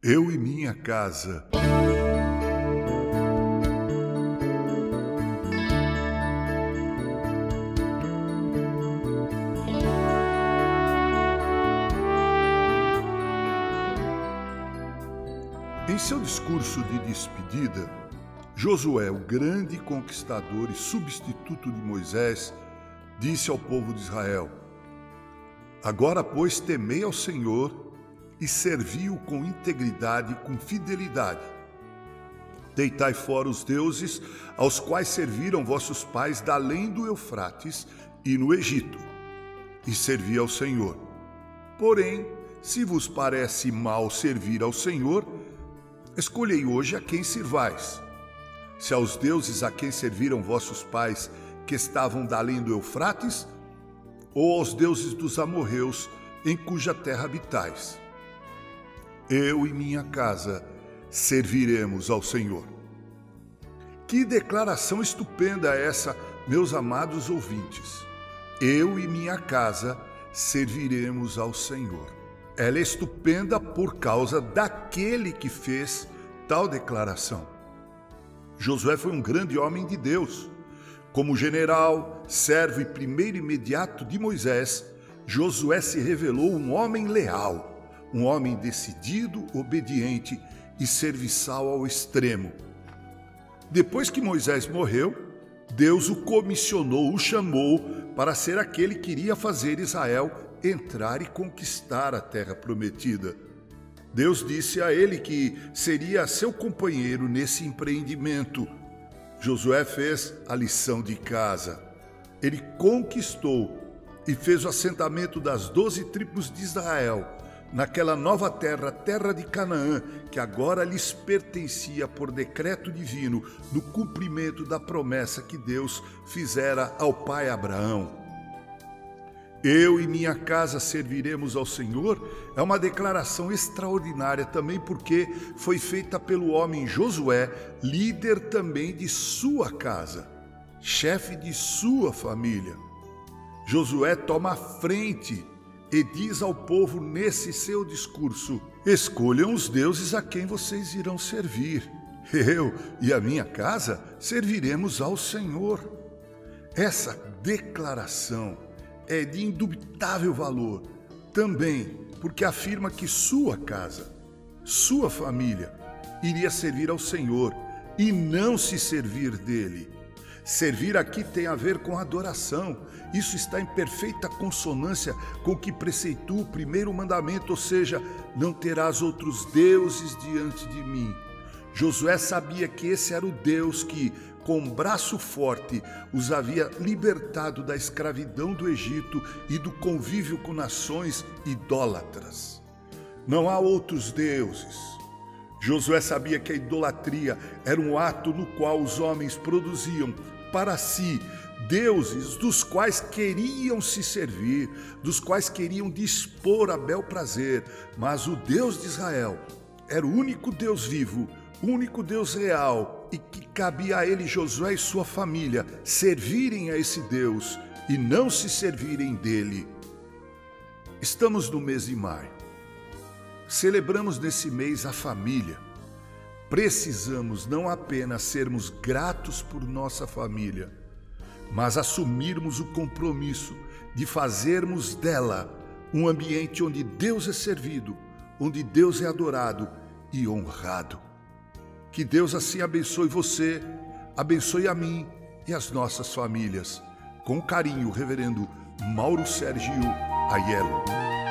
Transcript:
Eu e minha casa. Em seu discurso de despedida, Josué, o grande conquistador e substituto de Moisés, disse ao povo de Israel: Agora, pois, temei ao Senhor e servi-o com integridade e com fidelidade. Deitai fora os deuses aos quais serviram vossos pais da além do Eufrates e no Egito, e servi ao Senhor. Porém, se vos parece mal servir ao Senhor, escolhei hoje a quem sirvais. Se aos deuses a quem serviram vossos pais, que estavam da além do Eufrates, ou aos deuses dos amorreus, em cuja terra habitais eu e minha casa serviremos ao Senhor. Que declaração estupenda é essa, meus amados ouvintes. Eu e minha casa serviremos ao Senhor. Ela é estupenda por causa daquele que fez tal declaração. Josué foi um grande homem de Deus. Como general, servo e primeiro imediato de Moisés, Josué se revelou um homem leal um homem decidido, obediente e serviçal ao extremo. Depois que Moisés morreu, Deus o comissionou, o chamou para ser aquele que iria fazer Israel entrar e conquistar a terra prometida. Deus disse a ele que seria seu companheiro nesse empreendimento. Josué fez a lição de casa. Ele conquistou e fez o assentamento das doze tribos de Israel naquela nova terra, terra de Canaã, que agora lhes pertencia por decreto divino, no cumprimento da promessa que Deus fizera ao pai Abraão. Eu e minha casa serviremos ao Senhor é uma declaração extraordinária também porque foi feita pelo homem Josué, líder também de sua casa, chefe de sua família. Josué toma a frente e diz ao povo nesse seu discurso: Escolham os deuses a quem vocês irão servir. Eu e a minha casa serviremos ao Senhor. Essa declaração é de indubitável valor, também porque afirma que sua casa, sua família, iria servir ao Senhor e não se servir dele. Servir aqui tem a ver com adoração. Isso está em perfeita consonância com o que preceitua o primeiro mandamento, ou seja, não terás outros deuses diante de mim. Josué sabia que esse era o Deus que, com braço forte, os havia libertado da escravidão do Egito e do convívio com nações idólatras. Não há outros deuses. Josué sabia que a idolatria era um ato no qual os homens produziam para si deuses dos quais queriam se servir, dos quais queriam dispor a bel prazer, mas o Deus de Israel era o único Deus vivo, o único Deus real e que cabia a ele Josué e sua família servirem a esse Deus e não se servirem dele. Estamos no mês de maio. Celebramos nesse mês a família Precisamos não apenas sermos gratos por nossa família, mas assumirmos o compromisso de fazermos dela um ambiente onde Deus é servido, onde Deus é adorado e honrado. Que Deus assim abençoe você, abençoe a mim e as nossas famílias. Com carinho, Reverendo Mauro Sérgio Aiello.